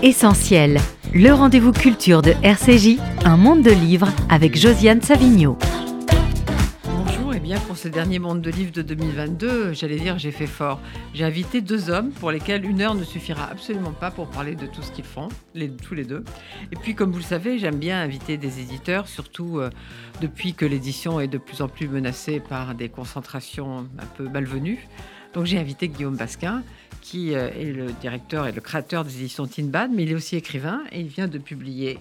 Essentiel, le rendez-vous culture de RCJ, un monde de livres avec Josiane Savigno. Bonjour et bien pour ce dernier monde de livres de 2022, j'allais dire j'ai fait fort. J'ai invité deux hommes pour lesquels une heure ne suffira absolument pas pour parler de tout ce qu'ils font, les, tous les deux. Et puis comme vous le savez, j'aime bien inviter des éditeurs, surtout euh, depuis que l'édition est de plus en plus menacée par des concentrations un peu malvenues. Donc j'ai invité Guillaume Basquin, qui euh, est le directeur et le créateur des éditions Tinbad, mais il est aussi écrivain et il vient de publier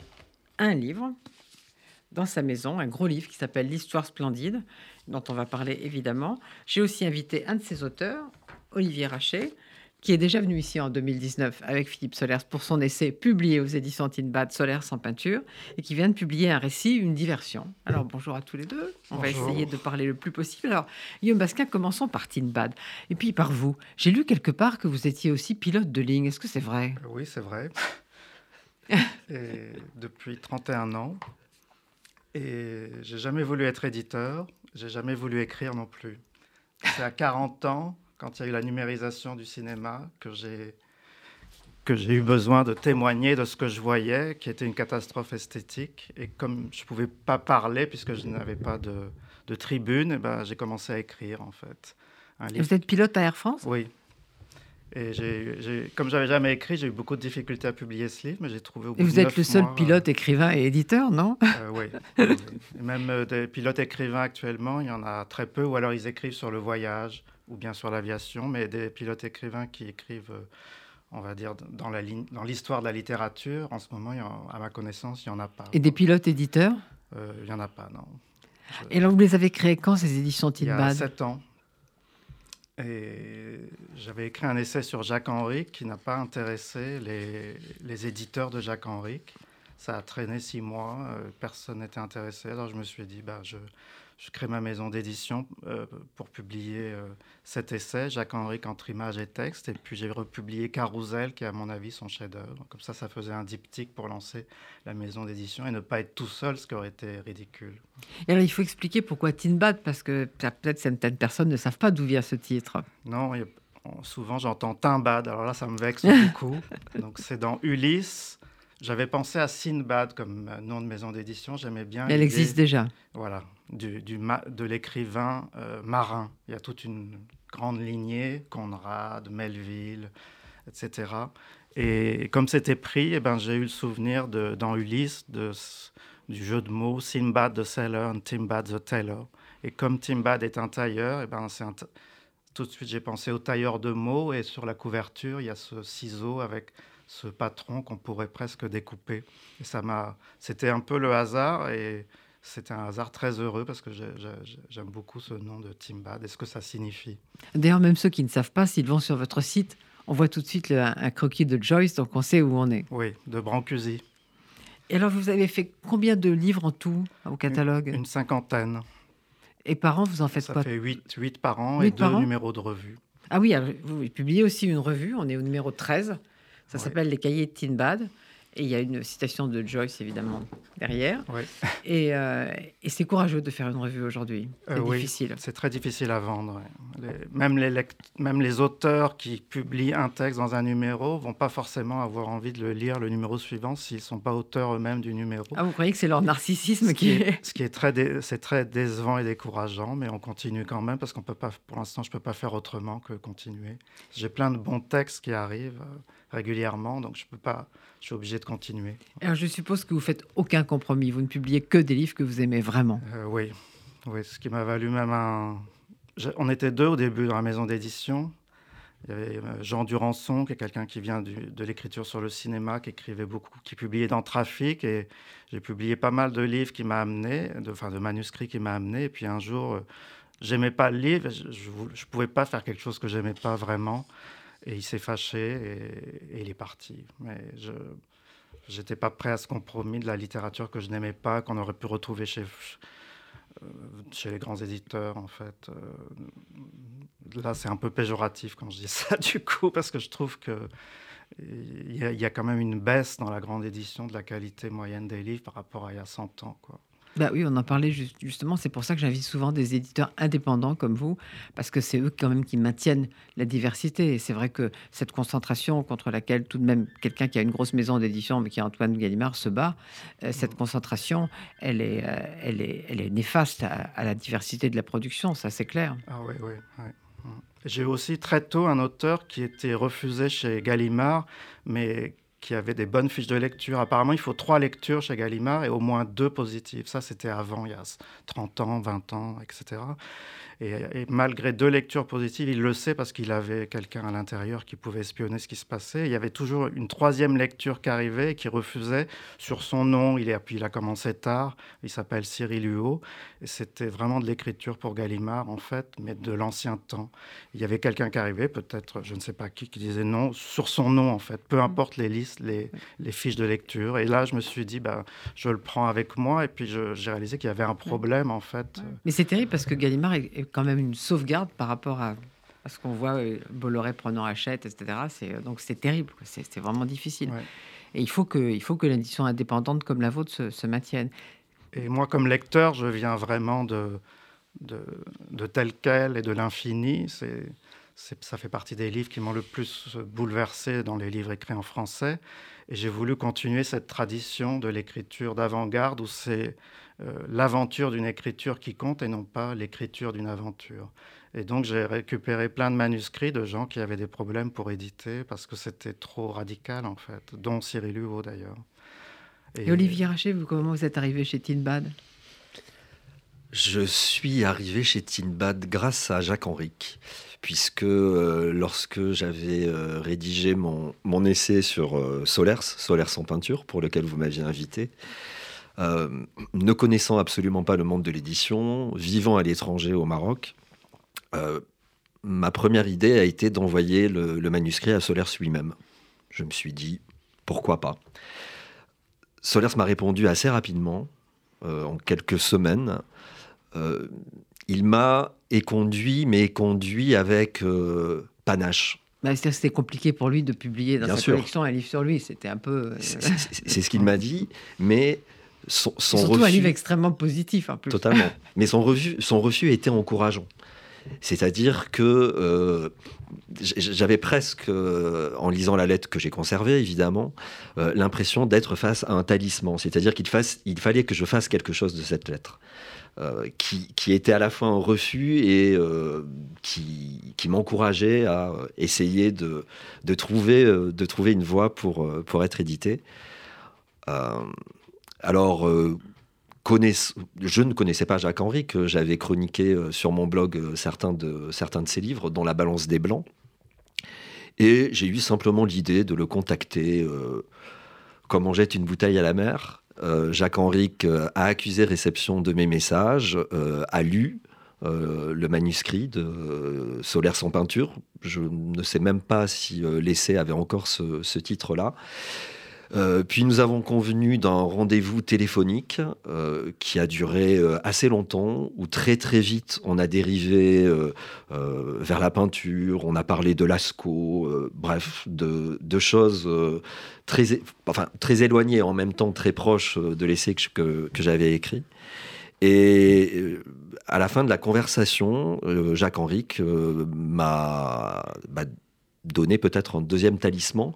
un livre dans sa maison, un gros livre qui s'appelle L'Histoire splendide, dont on va parler évidemment. J'ai aussi invité un de ses auteurs, Olivier Rachet, qui est déjà venu ici en 2019 avec Philippe Solers pour son essai publié aux éditions Tinbad, Solaire sans peinture, et qui vient de publier un récit, une diversion. Alors bonjour à tous les deux. On va essayer de parler le plus possible. Alors Guillaume Basquin, commençons par Tinbad, et puis par vous. J'ai lu quelque part que vous étiez aussi pilote de ligne. Est-ce que c'est vrai? Oui, c'est vrai. et depuis 31 ans. Et j'ai jamais voulu être éditeur, j'ai jamais voulu écrire non plus. C'est à 40 ans quand il y a eu la numérisation du cinéma, que j'ai que j'ai eu besoin de témoigner de ce que je voyais, qui était une catastrophe esthétique. Et comme je ne pouvais pas parler, puisque je n'avais pas de, de tribune, eh ben, j'ai commencé à écrire, en fait. Un livre. Vous êtes pilote à Air France? Oui. Et j'ai, comme j'avais jamais écrit, j'ai eu beaucoup de difficultés à publier ce livre, mais j'ai trouvé au bout Et vous êtes le seul pilote, écrivain et éditeur, non? Euh, Oui. oui. Même euh, des pilotes écrivains actuellement, il y en a très peu, ou alors ils écrivent sur le voyage, ou bien sur l'aviation, mais des pilotes écrivains qui écrivent, euh, on va dire, dans, la dans l'histoire de la littérature, en ce moment, à ma connaissance, il n'y en a pas. Et des pilotes éditeurs? Euh, Il n'y en a pas, non. Et alors, vous les avez créés quand, ces éditions Il y a sept ans. Et j'avais écrit un essai sur Jacques Henrique qui n'a pas intéressé les, les éditeurs de Jacques Henrique. Ça a traîné six mois, euh, personne n'était intéressé. Alors je me suis dit, bah, je, je crée ma maison d'édition euh, pour publier euh, cet essai, Jacques-Henri entre images et texte. Et puis j'ai republié Carousel, qui est à mon avis son chef-d'œuvre. Comme ça, ça faisait un diptyque pour lancer la maison d'édition et ne pas être tout seul, ce qui aurait été ridicule. Et alors il faut expliquer pourquoi Tinbad, parce que peut-être certaines personnes ne savent pas d'où vient ce titre. Non, souvent j'entends Timbad, alors là ça me vexe beaucoup. Donc c'est dans Ulysse. J'avais pensé à Sinbad comme nom de maison d'édition, j'aimais bien. Elle existe déjà. Voilà, du, de l'écrivain euh, marin. Il y a toute une grande lignée, Conrad, Melville, etc. Et comme c'était pris, eh ben, j'ai eu le souvenir de, dans Ulysse de, du jeu de mots Sinbad the Sailor et Timbad the Tailor. Et comme Timbad est un tailleur, eh ben, tout de suite j'ai pensé au tailleur de mots et sur la couverture, il y a ce ciseau avec ce patron qu'on pourrait presque découper. Et ça m'a, c'était un peu le hasard et c'était un hasard très heureux parce que j'aime beaucoup ce nom de Timbad et ce que ça signifie? D'ailleurs, même ceux qui ne savent pas, s'ils vont sur votre site, on voit tout de suite un croquis de Joyce, donc on sait où on est. Oui, de Brancusi. Et alors, vous avez fait combien de livres en tout au catalogue? une, cinquantaine. Et par an, vous en faites ça quoi? Ça fait huit par an et deux numéros de revue. Ah oui, vous publiez aussi une revue, on est au numéro 13. Ça s'appelle Les Cahiers de Tinbad. Et il y a une citation de Joyce, évidemment, derrière. Euh, et, c'est courageux de faire une revue aujourd'hui. C'est euh, difficile. C'est très difficile à vendre. même, les même les auteurs qui publient un texte dans un numéro vont pas forcément avoir envie de le lire le numéro suivant s'ils sont pas auteurs eux-mêmes du numéro. Ah, vous croyez que c'est leur narcissisme qui, est... Ce qui est très, c'est très décevant et décourageant, mais on continue quand même parce qu'on peut pas, pour l'instant, je peux pas faire autrement que continuer. J'ai plein de bons textes qui arrivent euh, régulièrement, donc je peux pas, je suis obligé de continuer. Alors je suppose que vous faites aucun compromis, vous ne publiez que des livres que vous aimez vraiment. Euh, oui, oui, ce qui m'a valu même un. On était deux au début dans la maison d'édition. Il y avait euh, Jean Durançon, qui est quelqu'un qui vient de l'écriture sur le cinéma, qui écrivait beaucoup, qui publiait dans Trafic, et j'ai publié pas mal de livres qui m'a amené, de, enfin de manuscrits qui m'a amené. Et puis un jour, euh, j'aimais pas le livre, je, ne pouvais pas faire quelque chose que j'aimais pas vraiment. Et il s'est fâché et, il est parti. Mais je n'étais pas prêt à ce compromis de la littérature que je n'aimais pas, qu'on aurait pu retrouver chez, euh, chez les grands éditeurs, en fait. Euh, là, c'est un peu péjoratif quand je dis ça, du coup, parce que je trouve que il y, a, quand même une baisse dans la grande édition de la qualité moyenne des livres par rapport à il y a 100 ans. Quoi. Bah oui, on en parlait justement. C'est pour ça que j'invite souvent des éditeurs indépendants comme vous, parce que c'est eux quand même qui maintiennent la diversité. Et c'est vrai que cette concentration contre laquelle tout de même quelqu'un qui a une grosse maison d'édition, mais qui est Antoine Gallimard, se bat, euh, cette mmh. concentration, elle est, euh, elle est, elle est néfaste à, la diversité de la production, ça c'est clair. Ah oui, oui. Mmh. J'ai aussi très tôt un auteur qui était refusé chez Gallimard, mais qui avait des bonnes fiches de lecture. Apparemment, il faut trois lectures chez Gallimard et au moins deux positives. Ça, c'était avant, il y a 30 ans, 20 ans, etc. Et, malgré deux lectures positives, il le sait parce qu'il avait quelqu'un à l'intérieur qui pouvait espionner ce qui se passait. Il y avait toujours une troisième lecture qui arrivait et qui refusait sur son nom. Il, est, puis il a commencé tard. Il s'appelle Cyril Huot. Et c'était vraiment de l'écriture pour Gallimard, en fait, mais de l'ancien temps. Il y avait quelqu'un qui arrivait, peut-être, je ne sais pas qui, qui disait non, sur son nom, en fait. Peu importe les listes, les, les fiches de lecture. Et là, je me suis dit, bah, je le prends avec moi. Et puis, j'ai réalisé qu'il y avait un problème, en fait. Mais c'est terrible parce que Gallimard est quand même une sauvegarde par rapport à, ce qu'on voit euh, Bolloré prenant Hachette, etc. C'est, euh, donc c'est terrible, c'est, vraiment difficile. Et il faut que, il faut que l'édition indépendante comme la vôtre se, maintienne. Et moi, comme lecteur, je viens vraiment de, de, de tel quel et de l'infini. C'est, ça fait partie des livres qui m'ont le plus bouleversé dans les livres écrits en français. Et j'ai voulu continuer cette tradition de l'écriture d'avant-garde où c'est l'aventure d'une écriture qui compte et non pas l'écriture d'une aventure. Et donc j'ai récupéré plein de manuscrits de gens qui avaient des problèmes pour éditer parce que c'était trop radical en fait, dont Cyril Huot d'ailleurs. Et, Olivier Raché, vous, comment vous êtes arrivé chez Tinbad? Je suis arrivé chez Tinbad grâce à Jacques Henrique, puisque euh, lorsque j'avais euh, rédigé mon, mon, essai sur Solers, Solers en peinture, pour lequel vous m'aviez invité, euh, ne connaissant absolument pas le monde de l'édition, vivant à l'étranger au Maroc, euh, ma première idée a été d'envoyer le, manuscrit à Solers lui-même. Je me suis dit, pourquoi pas? Solers m'a répondu assez rapidement, euh, en quelques semaines. il m'a éconduit, mais éconduit avec panache. Bah, c'était compliqué pour lui de publier dans sa collection un livre sur lui. C'était un peu. C'est ce qu'il m'a dit, mais son, Surtout un livre extrêmement positif en plus. Totalement. Mais son refus, son refus était encourageant. C'est-à-dire que euh, j'avais presque, euh, en lisant la lettre que j'ai conservée, évidemment, euh, l'impression d'être face à un talisman. C'est-à-dire qu'il il fallait que je fasse quelque chose de cette lettre. Qui, qui, était à la fois un refus et qui, qui m'encourageait à essayer de, de, trouver, de trouver une voie pour, pour être édité. Alors, euh, je ne connaissais pas Jacques Henry, que j'avais chroniqué euh, sur mon blog euh, certains, de, certains de ses livres, dont La balance des blancs. Et j'ai eu simplement l'idée de le contacter comme on jette une bouteille à la mer. Jacques Henrique a accusé réception de mes messages, a lu le manuscrit de Solaire sans peinture. Je ne sais même pas si l'essai avait encore ce titre-là. Euh, puis nous avons convenu d'un rendez-vous téléphonique euh, qui a duré euh, assez longtemps, où très très vite on a dérivé vers la peinture, on a parlé de Lascaux, bref, de, choses très, enfin, très éloignées en même temps très proches de l'essai que, que j'avais écrit. Et à la fin de la conversation, Jacques Henrique m'a donné peut-être un deuxième talisman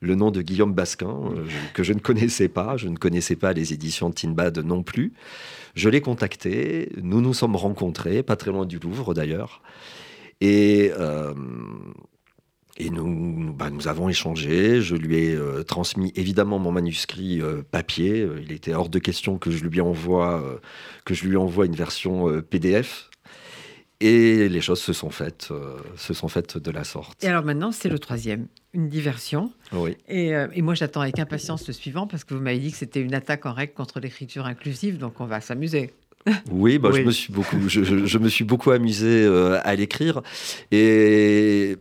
le nom de Guillaume Basquin, euh, que je ne connaissais pas. Je ne connaissais pas les éditions de Tinbad non plus. Je l'ai contacté. Nous nous sommes rencontrés, pas très loin du Louvre d'ailleurs. Et. Euh, bah, nous avons échangé. Je lui ai euh, transmis évidemment mon manuscrit papier. Il était hors de question que je lui envoie, que je lui envoie une version PDF et les choses se sont faites, euh, se sont faites de la sorte. Et alors maintenant, c'est le troisième, une diversion. Oui. Et, euh, et moi, j'attends avec impatience le suivant parce que vous m'avez dit que c'était une attaque en règle contre l'écriture inclusive, donc on va s'amuser. Oui, bah, Je, me suis beaucoup, je, je, me suis beaucoup amusé euh, à l'écrire. Et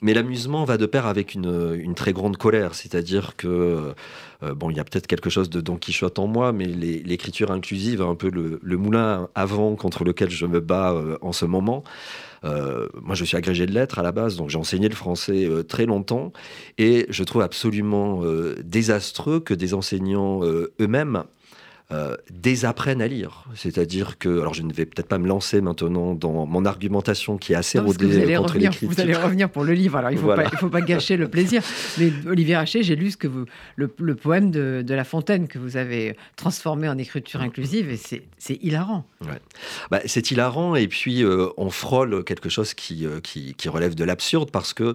mais l'amusement va de pair avec une, une très grande colère, c'est-à-dire que euh, bon, il y a peut-être quelque chose de Don Quichotte en moi, mais l'écriture inclusive, un peu le, moulin avant contre lequel je me bats euh, en ce moment. Euh, moi, je suis agrégé de lettres à la base, donc j'ai enseigné le français très longtemps, et je trouve absolument désastreux que des enseignants eux-mêmes euh, désapprennent à lire. C'est-à-dire que, alors je ne vais peut-être pas me lancer maintenant dans mon argumentation qui est assez rodée contre les critiques. Vous allez revenir pour le livre, alors il ne faut, pas, faut pas gâcher le plaisir. Mais Olivier Haché, j'ai lu ce que vous, le, poème de, La Fontaine que vous avez transformé en écriture inclusive et c'est hilarant. Ouais. Bah, c'est hilarant et puis euh, on frôle quelque chose qui, euh, qui, qui relève de l'absurde parce que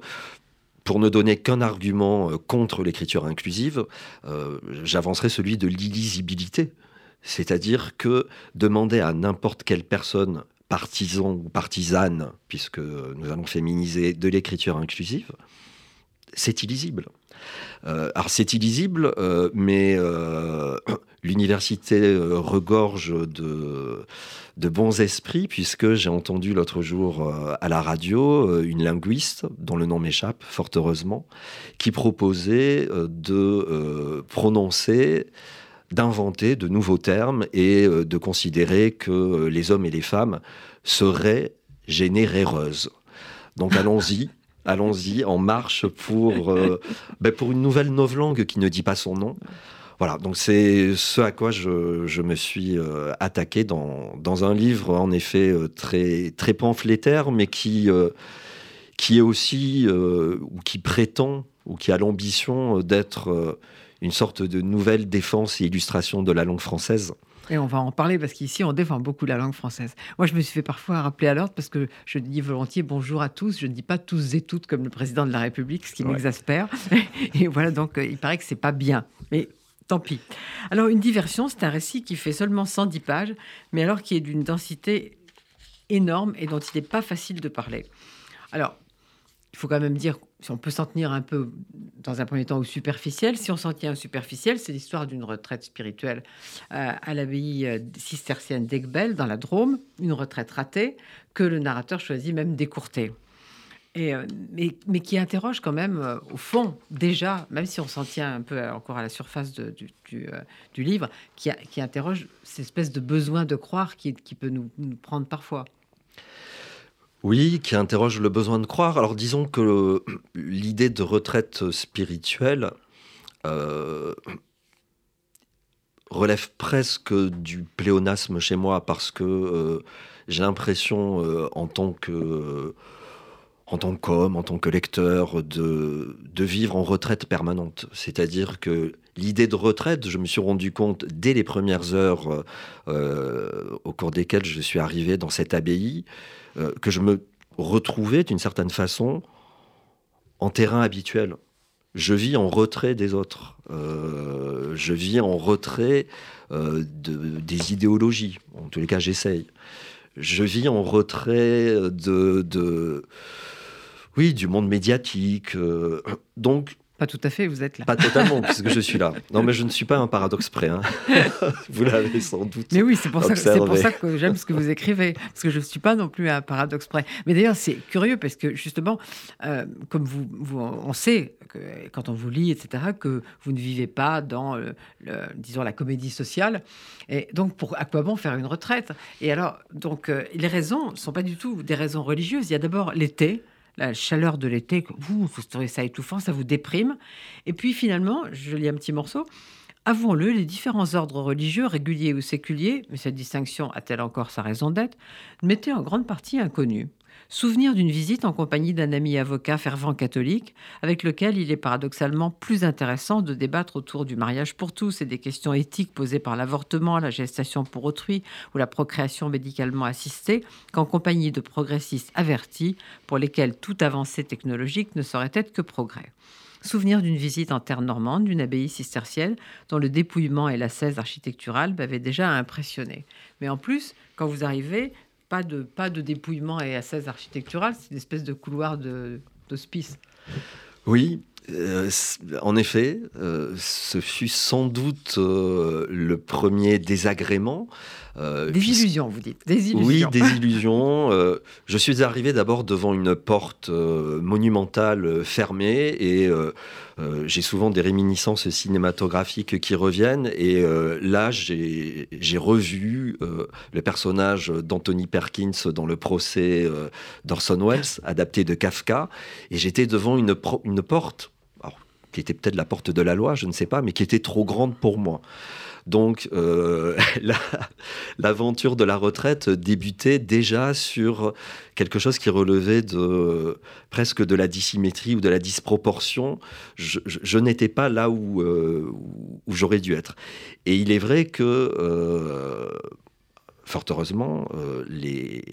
pour ne donner qu'un argument contre l'écriture inclusive, j'avancerai celui de l'illisibilité. C'est-à-dire que demander à n'importe quelle personne, partisan ou partisane, puisque nous allons féminiser de l'écriture inclusive, c'est illisible. Euh, alors c'est illisible, euh, mais euh, l'université regorge de, de, bons esprits, puisque j'ai entendu l'autre jour à la radio une linguiste, dont le nom m'échappe, fort heureusement, qui proposait de prononcer d'inventer de nouveaux termes et euh, de considérer que euh, les hommes et les femmes seraient généreuses. Donc allons-y. Allons-y, en marche pour, euh, ben, pour une nouvelle novlangue qui ne dit pas son nom. Voilà, donc c'est ce à quoi je, me suis attaqué dans, dans, un livre, en effet, très, très pamphlétaire, mais qui, qui est aussi, ou qui prétend, ou qui a l'ambition d'être une sorte de nouvelle défense et illustration de la langue française. Et on va en parler parce qu'ici, on défend beaucoup la langue française. Moi, je me suis fait parfois rappeler à l'ordre parce que je dis volontiers bonjour à tous. Je ne dis pas tous et toutes comme le président de la République, ce qui m'exaspère. Et voilà, donc euh, il paraît que c'est pas bien. Mais tant pis. Alors, une diversion, c'est un récit qui fait seulement 110 pages, mais alors qui est d'une densité énorme et dont il n'est pas facile de parler. Alors, il faut quand même dire si on peut s'en tenir un peu, dans un premier temps, au superficiel. Si on s'en tient au superficiel, c'est l'histoire d'une retraite spirituelle euh, à l'abbaye euh, cistercienne d'Egbel, dans la Drôme, une retraite ratée que le narrateur choisit même d'écourter. Et, euh, mais, qui interroge quand même, au fond, déjà, même si on s'en tient un peu encore à la surface du, livre, qui, interroge cette espèce de besoin de croire qui peut nous prendre parfois. Oui, qui interroge le besoin de croire. Alors disons que l'idée de retraite spirituelle euh, relève presque du pléonasme chez moi parce que euh, j'ai l'impression euh, en tant que en tant qu'homme, en tant que lecteur, de, vivre en retraite permanente. C'est-à-dire que l'idée de retraite, je me suis rendu compte dès les premières heures au cours desquelles je suis arrivé dans cette abbaye, euh, que je me retrouvais d'une certaine façon en terrain habituel. Je vis en retrait des autres. Euh, je vis en retrait euh, de, des idéologies. En tous les cas, j'essaye. Je vis en retrait de oui, du monde médiatique. donc, pas tout à fait, vous êtes là. Pas totalement, puisque je suis là. Non, mais je ne suis pas un paradoxe près. Hein. vous l'avez sans doute. Mais oui, c'est pour, ça, pour ça que j'aime ce que vous écrivez, parce que je ne suis pas non plus un paradoxe près. Mais d'ailleurs, c'est curieux, parce que justement, euh, comme vous, vous, on sait, que, quand on vous lit, etc., que vous ne vivez pas dans, le, disons, la comédie sociale. Et donc, pour, à quoi bon faire une retraite? Et alors, donc, euh, les raisons ne sont pas du tout des raisons religieuses. Il y a d'abord l'été la chaleur de l'été, vous, trouvez ça étouffant, ça vous déprime. Et puis finalement, je lis un petit morceau. Avouons-le, les différents ordres religieux, réguliers ou séculiers, mais cette distinction a-t-elle encore sa raison d'être, m'étaient en grande partie inconnus. Souvenir d'une visite en compagnie d'un ami avocat fervent catholique, avec lequel il est paradoxalement plus intéressant de débattre autour du mariage pour tous et des questions éthiques posées par l'avortement, la gestation pour autrui ou la procréation médicalement assistée, qu'en compagnie de progressistes avertis pour lesquels toute avancée technologique ne saurait être que progrès souvenir d'une visite en terre normande d'une abbaye cistercienne dont le dépouillement et la l'ascèse architecturale m'avaient déjà impressionné. Mais en plus, quand vous arrivez, pas de, pas de dépouillement et assise architectural, c'est une espèce de couloir d'hospice. Oui, euh, en effet, euh, ce fut sans doute euh, le premier désagrément. Des illusions, vous dites. Des illusions. Oui, des illusions. je suis arrivé d'abord devant une porte monumentale fermée et j'ai souvent des réminiscences cinématographiques qui reviennent. Et là, j'ai revu le personnage d'Anthony Perkins dans le procès d'Orson Welles, adapté de Kafka. Et j'étais devant une, une porte qui était peut-être la porte de la loi, je ne sais pas, mais qui était trop grande pour moi. Donc euh, l'aventure de la retraite débutait déjà sur quelque chose qui relevait de presque de la dissymétrie ou de la disproportion. Je, n'étais pas là où, euh, où j'aurais dû être. Et il est vrai que, euh, fort heureusement, les,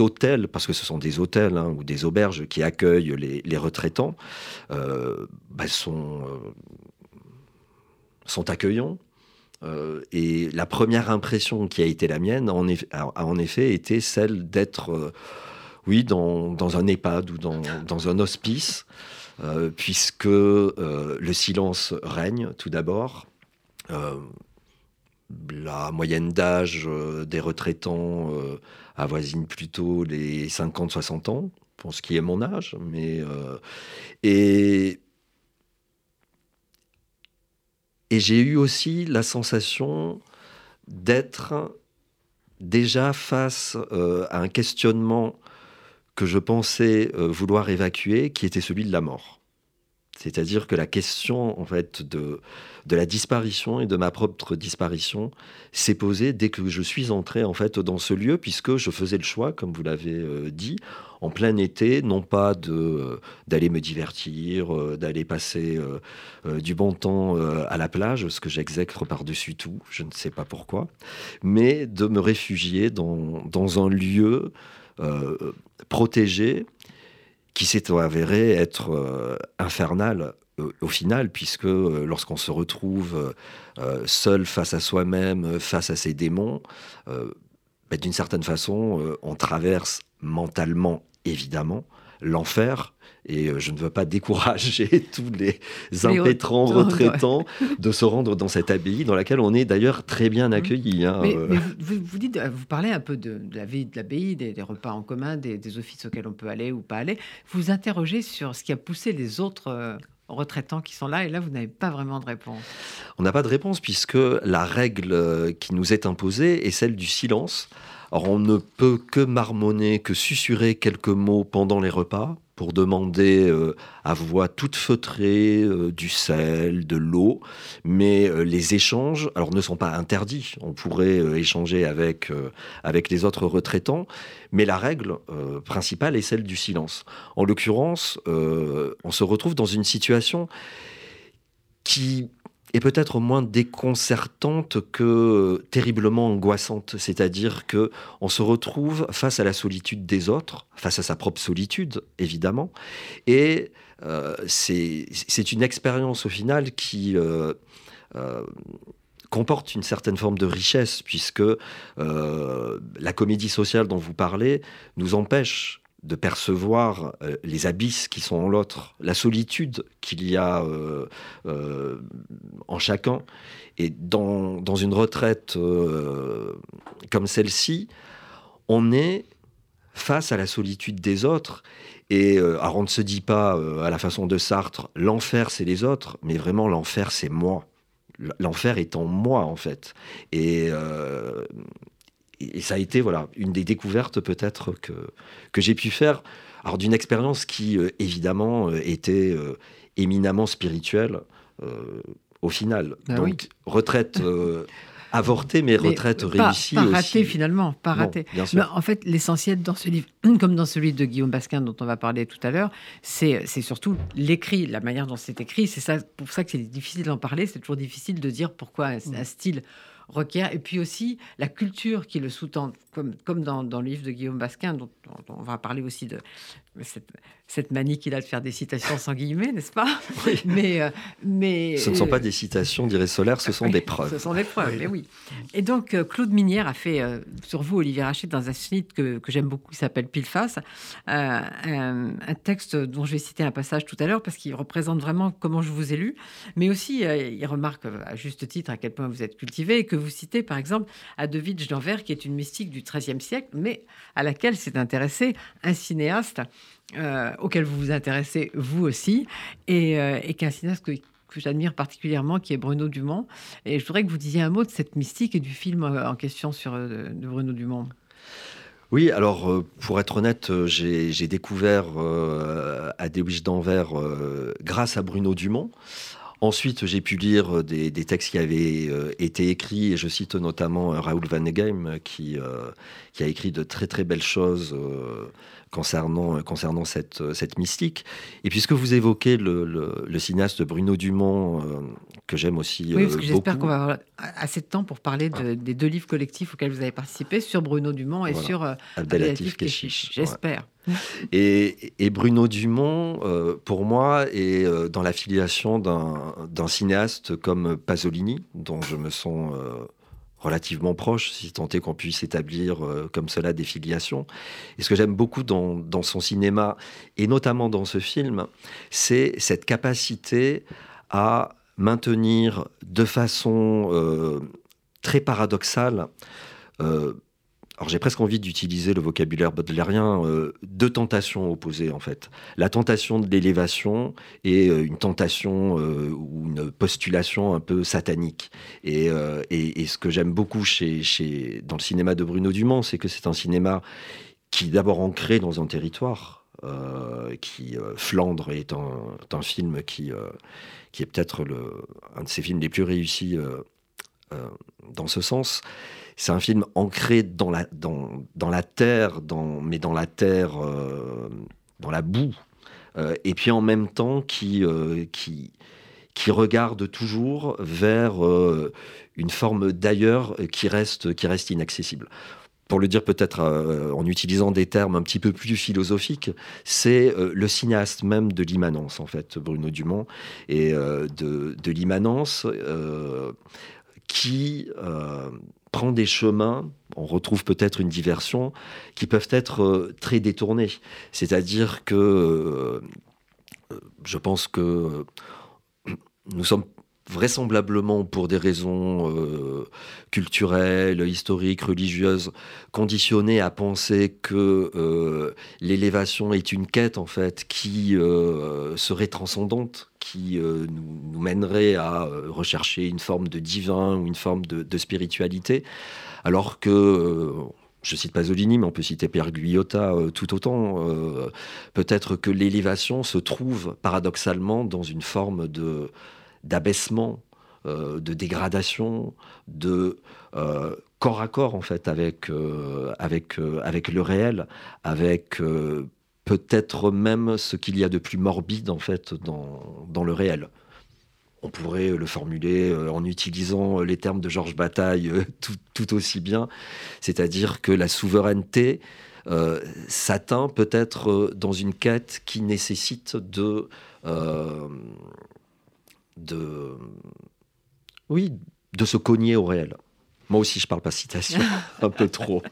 hôtels, parce que ce sont des hôtels hein, ou des auberges qui accueillent les, retraitants, bah, sont accueillants, euh, et la première impression qui a été la mienne, en a, en effet été celle d'être, euh, oui, dans, un EHPAD ou dans, dans un hospice, euh, puisque le silence règne tout d'abord. la moyenne d'âge des retraitants avoisine plutôt les 50-60 ans, pour ce qui est mon âge. Mais, et et j'ai eu aussi la sensation d'être déjà face euh, à un questionnement que je pensais euh, vouloir évacuer, qui était celui de la mort. C'est-à-dire que la question en fait de, la disparition et de ma propre disparition s'est posée dès que je suis entré en fait dans ce lieu, puisque je faisais le choix, comme vous l'avez euh, dit, en plein été, non pas euh, d'aller me divertir, euh, d'aller passer du bon temps à la plage, ce que j'exècre par-dessus tout, je ne sais pas pourquoi, mais de me réfugier dans un lieu protégé qui s'est avéré être euh, infernal euh, au final, puisque euh, lorsqu'on se retrouve seul face à soi-même, face à ses démons, bah, d'une certaine façon, on traverse mentalement, évidemment, l'enfer. Et je ne veux pas décourager tous les impétrants retraitants de se rendre dans cette abbaye, dans laquelle on est d'ailleurs très bien mmh. accueillis. Hein, mais, vous, dites, vous parlez un peu de, la vie de l'abbaye, des, repas en commun, des, offices auxquels on peut aller ou pas aller. Vous vous interrogez sur ce qui a poussé les autres retraitants qui sont là, et là, vous n'avez pas vraiment de réponse. On n'a pas de réponse puisque la règle qui nous est imposée est celle du silence. Alors on ne peut que marmonner, que susurrer quelques mots pendant les repas pour demander euh, à voix toute feutrée euh, du sel, de l'eau, mais euh, les échanges, alors ne sont pas interdits. On pourrait échanger avec avec les autres retraitants, mais la règle principale est celle du silence. En l'occurrence, on se retrouve dans une situation qui est peut-être moins déconcertante que terriblement angoissante. C'est-à-dire que on se retrouve face à la solitude des autres, face à sa propre solitude, évidemment. Et euh, c'est une expérience au final qui euh, euh, comporte une certaine forme de richesse, puisque la comédie sociale dont vous parlez nous empêche de percevoir euh, les abysses qui sont en l'autre, la solitude qu'il y a euh, euh, en chacun. Et dans, dans une retraite comme celle-ci, on est face à la solitude des autres. Et alors on ne se dit pas à la façon de Sartre, l'enfer c'est les autres, mais vraiment l'enfer c'est moi. L'enfer est en moi en fait. Et et ça a été voilà une des découvertes peut-être que, que j'ai pu faire. Alors d'une expérience qui euh, évidemment euh, était euh, éminemment spirituelle au final. Ah Donc retraite avortée mais retraite réussie pas ratée finalement, pas ratée. En fait l'essentiel dans ce livre, comme dans celui de Guillaume Basquin dont on va parler tout à l'heure, c'est surtout l'écrit, la manière dont c'est écrit. C'est ça pour ça que c'est difficile d'en parler. C'est toujours difficile de dire pourquoi un, un style requiert, et puis aussi la culture qui le sous-tend, comme, dans, le livre de Guillaume Basquin, dont, on va parler aussi de cette, cette manie qu'il a de faire des citations sans guillemets, n'est-ce pas? Mais, euh, mais, Ce ne sont pas des citations, dirait Solaire, ce sont des preuves. Ce sont des preuves, mais oui. Et donc, euh, Claude Minière a fait euh, sur vous, Olivier Rachid, dans un site que, que j'aime beaucoup, qui s'appelle Pile Face, un, texte dont je vais citer un passage tout à l'heure, parce qu'il représente vraiment comment je vous ai lu, mais aussi, il remarque à juste titre à quel point vous êtes cultivé, et que vous citez, par exemple, Adovitch d'Anvers, qui est une mystique du XIIIe siècle, mais à laquelle s'est intéressé un cinéaste euh, auquel vous vous intéressez vous aussi, et, euh, et qu'un cinéaste que, j'admire particulièrement, qui est Bruno Dumont. Et je voudrais que vous disiez un mot de cette mystique et du film euh, en question sur de Bruno Dumont. Oui, alors euh, pour être honnête, euh, j'ai découvert euh, à Des d'Anvers grâce à Bruno Dumont. Ensuite, j'ai pu lire des, textes qui avaient été écrits, et je cite notamment Raoul Van qui, qui a écrit de très très belles choses concernant, concernant cette, cette mystique. Et puisque vous évoquez le, le, cinéaste Bruno Dumont, euh, que j'aime aussi. Oui, parce que euh, j'espère qu'on va avoir assez de temps pour parler de, des deux livres collectifs auxquels vous avez participé sur Bruno Dumont et sur euh, Abdelatif Keshish. J'espère. Et, et, Bruno Dumont, pour moi, est dans l'affiliation d'un cinéaste comme Pasolini, dont je me sens relativement proche, si tant est qu'on puisse établir euh, comme cela des filiations. Et ce que j'aime beaucoup dans, son cinéma, et notamment dans ce film, c'est cette capacité à maintenir de façon euh, très paradoxale euh, alors j'ai presque envie d'utiliser le vocabulaire baudelairien, euh, deux tentations opposées en fait. La tentation de l'élévation et euh, une tentation euh, ou une postulation un peu satanique. Et, et, ce que j'aime beaucoup chez, chez, dans le cinéma de Bruno Dumont, c'est que c'est un cinéma qui est d'abord ancré dans un territoire, qui Flandre est un, un film qui, qui est peut-être un de ses films les plus réussis dans ce sens. C'est un film ancré dans la, dans, dans la terre, dans, mais dans la terre, euh, dans la boue, euh, et puis en même temps qui, euh, qui, qui regarde toujours vers une forme d'ailleurs qui reste, qui reste inaccessible. Pour le dire peut-être en utilisant des termes un petit peu plus philosophiques, c'est le cinéaste même de l'immanence, en fait, Bruno Dumont, et de, de l'immanence qui prend des chemins, on retrouve peut-être une diversion, qui peuvent être euh, très détournés. C'est-à-dire que euh, je pense que nous sommes vraisemblablement pour des raisons euh, culturelles, historiques, religieuses, conditionnés à penser que l'élévation est une quête en fait qui serait transcendante, qui euh, nous, mènerait à euh, rechercher une forme de divin ou une forme de, spiritualité, alors que euh, je cite Pasolini, mais on peut citer Pierre Guyotta tout autant. Peut-être que l'élévation se trouve paradoxalement dans une forme de d'abaissement, de dégradation, de corps à corps en fait avec avec avec le réel, avec peut-être même ce qu'il y a de plus morbide en fait dans, dans le réel. On pourrait le formuler euh, en utilisant les termes de Georges Bataille euh, tout, aussi bien, c'est-à-dire que la souveraineté euh, s'atteint peut-être dans une quête qui nécessite de, de, oui, de se cogner au réel. Moi aussi, je parle pas citation, un peu trop.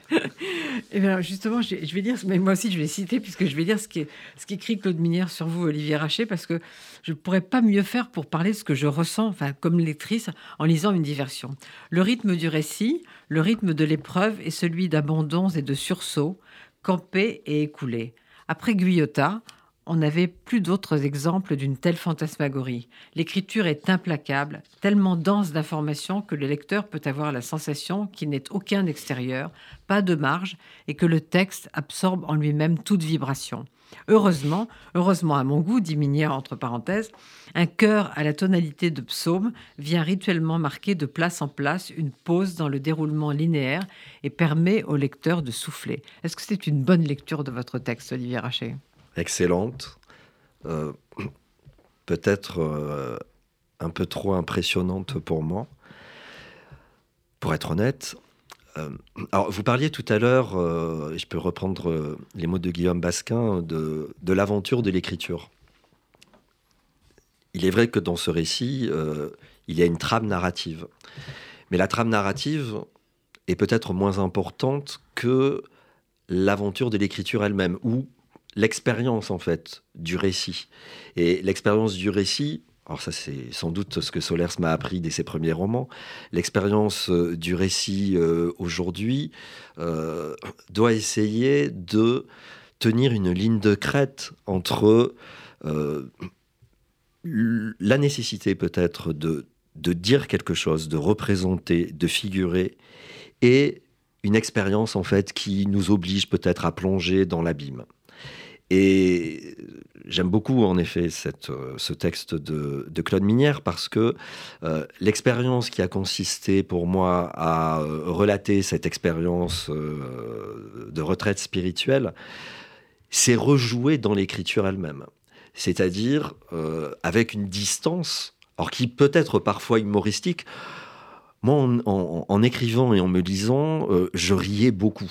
Et bien justement, je, vais dire, mais moi aussi, je vais citer, puisque je vais dire ce qu'écrit ce écrit Claude Minière sur vous, Olivier Raché, parce que je ne pourrais pas mieux faire pour parler de ce que je ressens, enfin, comme lectrice, en lisant une diversion. Le rythme du récit, le rythme de l'épreuve est celui d'abandons et de sursauts, campés et écoulés. Après Guyotat, on n'avait plus d'autres exemples d'une telle fantasmagorie. L'écriture est implacable, tellement dense d'informations que le lecteur peut avoir la sensation qu'il n'est aucun extérieur, pas de marge, et que le texte absorbe en lui-même toute vibration. Heureusement, heureusement à mon goût, dit Minière entre parenthèses, un chœur à la tonalité de psaume vient rituellement marquer de place en place une pause dans le déroulement linéaire et permet au lecteur de souffler. Est-ce que c'est une bonne lecture de votre texte, Olivier Rachet excellente, euh, peut-être euh, un peu trop impressionnante pour moi, pour être honnête. Euh, alors, vous parliez tout à l'heure, je peux reprendre les mots de Guillaume Basquin, de, de l'aventure de l'écriture. Il est vrai que dans ce récit, il y a une trame narrative. Mais la trame narrative est peut-être moins importante que l'aventure de l'écriture elle-même, ou l'expérience en fait du récit. Et l'expérience du récit, alors ça c'est sans doute ce que Solers m'a appris dès ses premiers romans, l'expérience euh, du récit euh, aujourd'hui euh, doit essayer de tenir une ligne de crête entre la nécessité peut-être de, de dire quelque chose, de représenter, de figurer, et une expérience en fait qui nous oblige peut-être à plonger dans l'abîme. Et j'aime beaucoup en effet euh, ce texte de, Claude Minière parce que euh, l'expérience qui a consisté pour moi à euh, relater cette expérience de retraite spirituelle s'est rejouée dans l'écriture elle-même. C'est-à-dire avec une distance, alors qui peut être parfois humoristique. Moi, en, écrivant et en me lisant, je riais beaucoup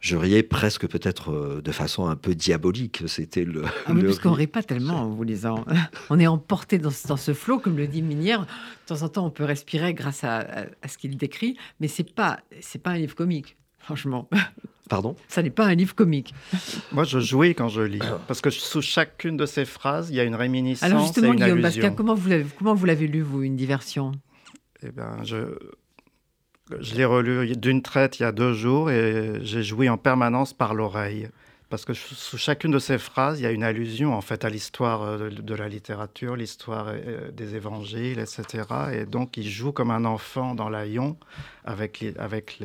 je riais presque peut-être euh, de façon un peu diabolique. C'était le. Ah oui, parce qu'on rit pas tellement en vous lisant. On est emporté dans, dans ce flot, comme le dit Minière. De temps en temps, on peut respirer grâce à, ce qu'il décrit, mais c'est pas c'est pas un livre comique, franchement. Pardon? Ça n'est pas un livre comique. Moi, je jouis quand je lis, parce que sous chacune de ces phrases, il y a une réminiscence Alors justement, et une Guillaume comment vous l'avez comment vous l'avez lu vous une diversion? Eh ben, je je l'ai relu d'une traite il y a deux jours et j'ai joui en permanence par l'oreille. Parce que sous chacune de ces phrases, il y a une allusion en fait à l'histoire euh, de la littérature, l'histoire euh, des évangiles, etc. Et donc il joue comme un enfant dans l'Aïon avec, avec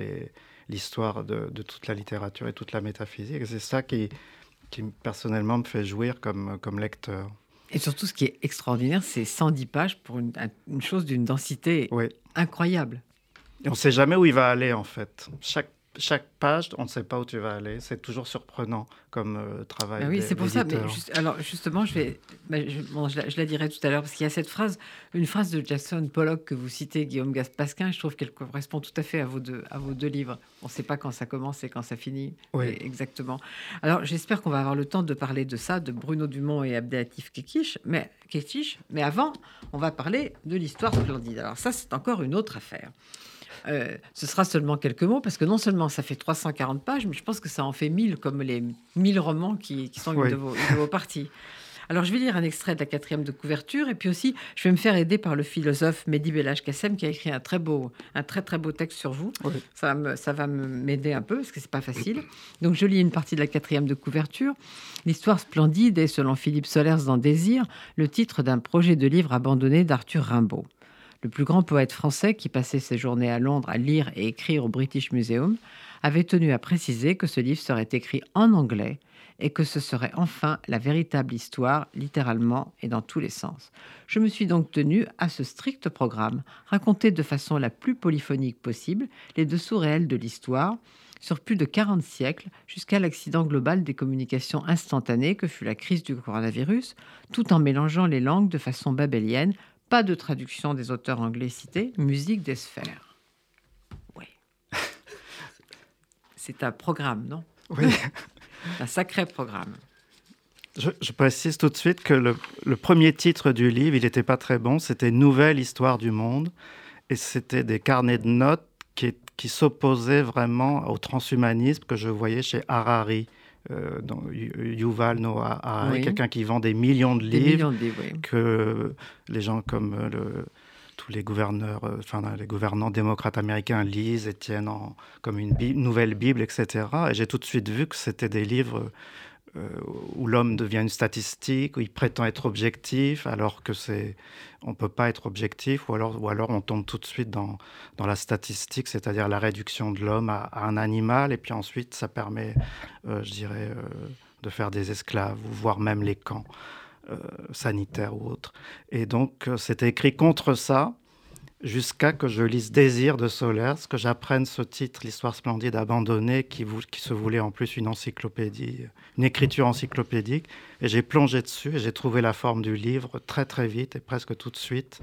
l'histoire de, toute la littérature et toute la métaphysique. Et c'est ça qui, qui personnellement me fait jouir comme, comme lecteur. Et surtout, ce qui est extraordinaire, c'est 110 pages pour une, une chose d'une densité incroyable on ne sait jamais où il va aller en fait. Chaque, chaque page, on ne sait pas où tu vas aller. C'est toujours surprenant comme euh, travail. Bah oui, c'est pour ça. Mais alors justement, je vais, bah, je, la, dirai tout à l'heure parce qu'il y a cette phrase, une phrase de Jackson Pollock que vous citez, Guillaume Gaspasquin. Je trouve qu'elle correspond tout à fait à vos deux, à vos deux livres. On ne sait pas quand ça commence et quand ça finit. Oui. Exactement. Alors j'espère qu'on va avoir le temps de parler de ça, de Bruno Dumont et Abdelatif Kekich. Mais Kekich. Mais avant, on va parler de l'histoire splendide. Alors ça, c'est encore une autre affaire. Euh, ce sera seulement quelques mots, parce que non seulement ça fait 340 pages, mais je pense que ça en fait 1000, comme les 1000 romans qui, sont une, de vos, parties. Alors, je vais lire un extrait de la quatrième de couverture, et puis aussi, je vais me faire aider par le philosophe Mehdi Belage Kassem, qui a écrit un très beau, un très très beau texte sur vous. Ça va ça va m'aider un peu, parce que c'est pas facile. Donc, je lis une partie de la quatrième de couverture. L'histoire splendide est, selon Philippe Solers dans Désir, le titre d'un projet de livre abandonné d'Arthur Rimbaud le plus grand poète français qui passait ses journées à Londres à lire et écrire au British Museum, avait tenu à préciser que ce livre serait écrit en anglais et que ce serait enfin la véritable histoire, littéralement et dans tous les sens. Je me suis donc tenu à ce strict programme, raconter de façon la plus polyphonique possible les dessous réels de l'histoire, sur plus de 40 siècles, jusqu'à l'accident global des communications instantanées que fut la crise du coronavirus, tout en mélangeant les langues de façon babélienne pas de traduction des auteurs anglais cités. Musique des sphères. Oui. C'est un programme, non? Oui. un sacré programme. Je, précise tout de suite que le, premier titre du livre, il n'était pas très bon. C'était Nouvelle histoire du monde. Et c'était des carnets de notes qui, qui s'opposaient vraiment au transhumanisme que je voyais chez Harari. Euh, Yuval Noah Harari, quelqu'un qui vend des millions de livres, que les gens comme euh, le, tous les gouverneurs, euh, enfin les gouvernants démocrates américains lisent et tiennent en, comme une nouvelle Bible, etc. Et j'ai tout de suite vu que c'était des livres euh, où l'homme devient une statistique, où il prétend être objectif, alors que c'est, on peut pas être objectif, ou alors, ou alors on tombe tout de suite dans, dans la statistique, c'est-à-dire la réduction de l'homme à, un animal, et puis ensuite ça permet, euh, je dirais, euh, de faire des esclaves, voire même les camps sanitaires ou autres. Et donc c'était écrit contre ça jusqu'à que je lise Désir de Solers, que j'apprenne ce titre, L'histoire splendide abandonnée, qui, se voulait en plus une encyclopédie, une écriture encyclopédique. Et j'ai plongé dessus et j'ai trouvé la forme du livre très très vite et presque tout de suite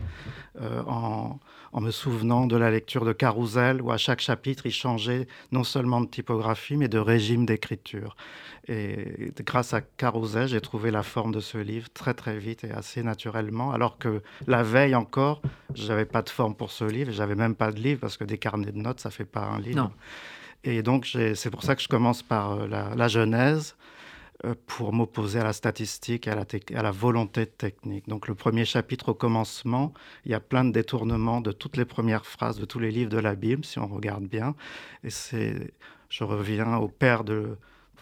euh, en, en, me souvenant de la lecture de Carousel, où à chaque chapitre il changeait non seulement de typographie mais de régime d'écriture. Et grâce à Carousel, j'ai trouvé la forme de ce livre très très vite et assez naturellement, alors que la veille encore, j'avais pas de forme pour ce livre, j'avais même pas de livre parce que des carnets de notes, ça fait pas un livre. Non. Et donc c'est pour ça que je commence par euh, la, la Genèse euh, pour m'opposer à la statistique et à la, à la, volonté technique. Donc le premier chapitre au commencement, il y a plein de détournements de toutes les premières phrases de tous les livres de la Bible, si on regarde bien. Et c'est, je reviens au père de,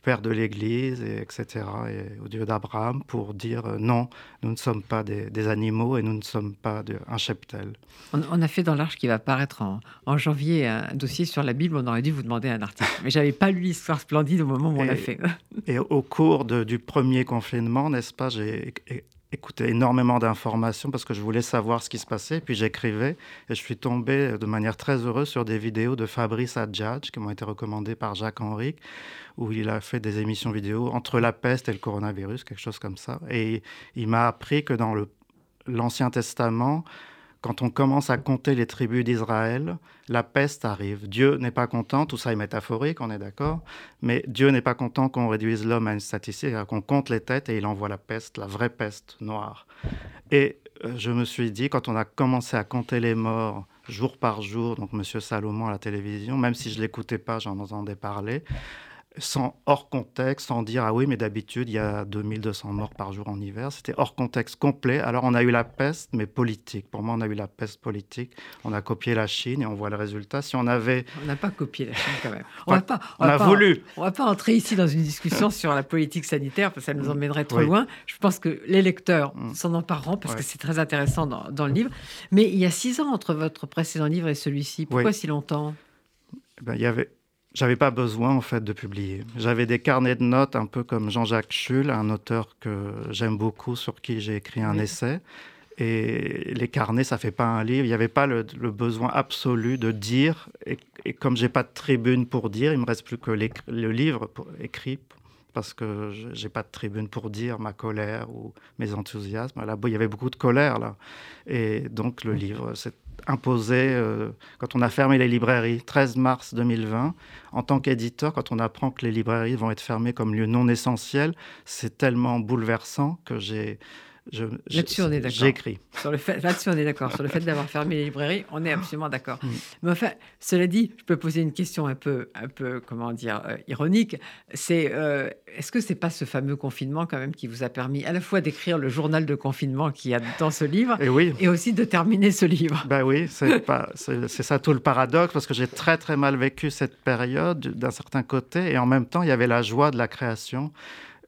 père de l'Église, et etc., et au Dieu d'Abraham, pour dire euh, non, nous ne sommes pas des, animaux et nous ne sommes pas un cheptel. On, a fait dans l'Arche qui va paraître en, janvier un dossier sur la Bible, on aurait dû vous demander un article. Mais j'avais pas lu l'histoire splendide au moment où on l'a fait. et au cours du premier confinement, n'est-ce pas, j'ai écouté énormément d'informations parce que je voulais savoir ce qui se passait. Puis j'écrivais et je suis tombé de manière très heureuse sur des vidéos de Fabrice Adjadj qui m'ont été recommandées par Jacques Henrique, où il a fait des émissions vidéo entre la peste et le coronavirus, quelque chose comme ça. Et il m'a appris que dans l'Ancien Testament, quand on commence à compter les tribus d'Israël, la peste arrive. Dieu n'est pas content, tout ça est métaphorique, on est d'accord, mais Dieu n'est pas content qu'on réduise l'homme à une statistique, qu'on compte les têtes et il envoie la peste, la vraie peste noire. Et euh, je me suis dit, quand on a commencé à compter les morts jour par jour, donc Monsieur Salomon à la télévision, même si je l'écoutais pas, j'en entendais parler, sans hors contexte, sans dire ah oui, mais d'habitude il y a 2200 morts par jour en hiver. C'était hors contexte complet. Alors on a eu la peste, mais politique. Pour moi, on a eu la peste politique. On a copié la Chine et on voit le résultat. Si on avait, on n'a pas copié la Chine quand même. On, pas, on, a voulu. On va pas entrer ici dans une discussion sur la politique sanitaire parce que ça nous emmènerait trop loin. Je pense que les lecteurs mm. s'en empareront parce que c'est très intéressant dans, dans, le livre. Mais il y a six ans entre votre précédent livre et celui-ci. Pourquoi si longtemps? Eh ben, il y avait j'avais pas besoin en fait de publier. J'avais des carnets de notes un peu comme Jean-Jacques Schull, un auteur que j'aime beaucoup, sur qui j'ai écrit un essai. Et les carnets, ça fait pas un livre. Il n'y avait pas le, besoin absolu de dire. Et, et comme j'ai pas de tribune pour dire, il me reste plus que le livre écrit parce que j'ai pas de tribune pour dire ma colère ou mes enthousiasmes. Là, il y avait beaucoup de colère là, et donc le livre, c'est imposé euh, quand on a fermé les librairies, 13 mars 2020. En tant qu'éditeur, quand on apprend que les librairies vont être fermées comme lieu non essentiel, c'est tellement bouleversant que j'ai Là-dessus, on est d'accord. J'écris. Sur le fait, là-dessus, on est d'accord. Sur le fait d'avoir fermé les librairies, on est absolument d'accord. Mm. Mais enfin, cela dit, je peux poser une question un peu, un peu comment dire, euh, ironique. C'est, euh, est-ce que c'est pas ce fameux confinement quand même qui vous a permis à la fois d'écrire le journal de confinement qu'il y a dans ce livre, et, oui. et aussi de terminer ce livre? Ben oui, c'est, ça tout le paradoxe parce que j'ai très très mal vécu cette période d'un certain côté, et en même temps, il y avait la joie de la création.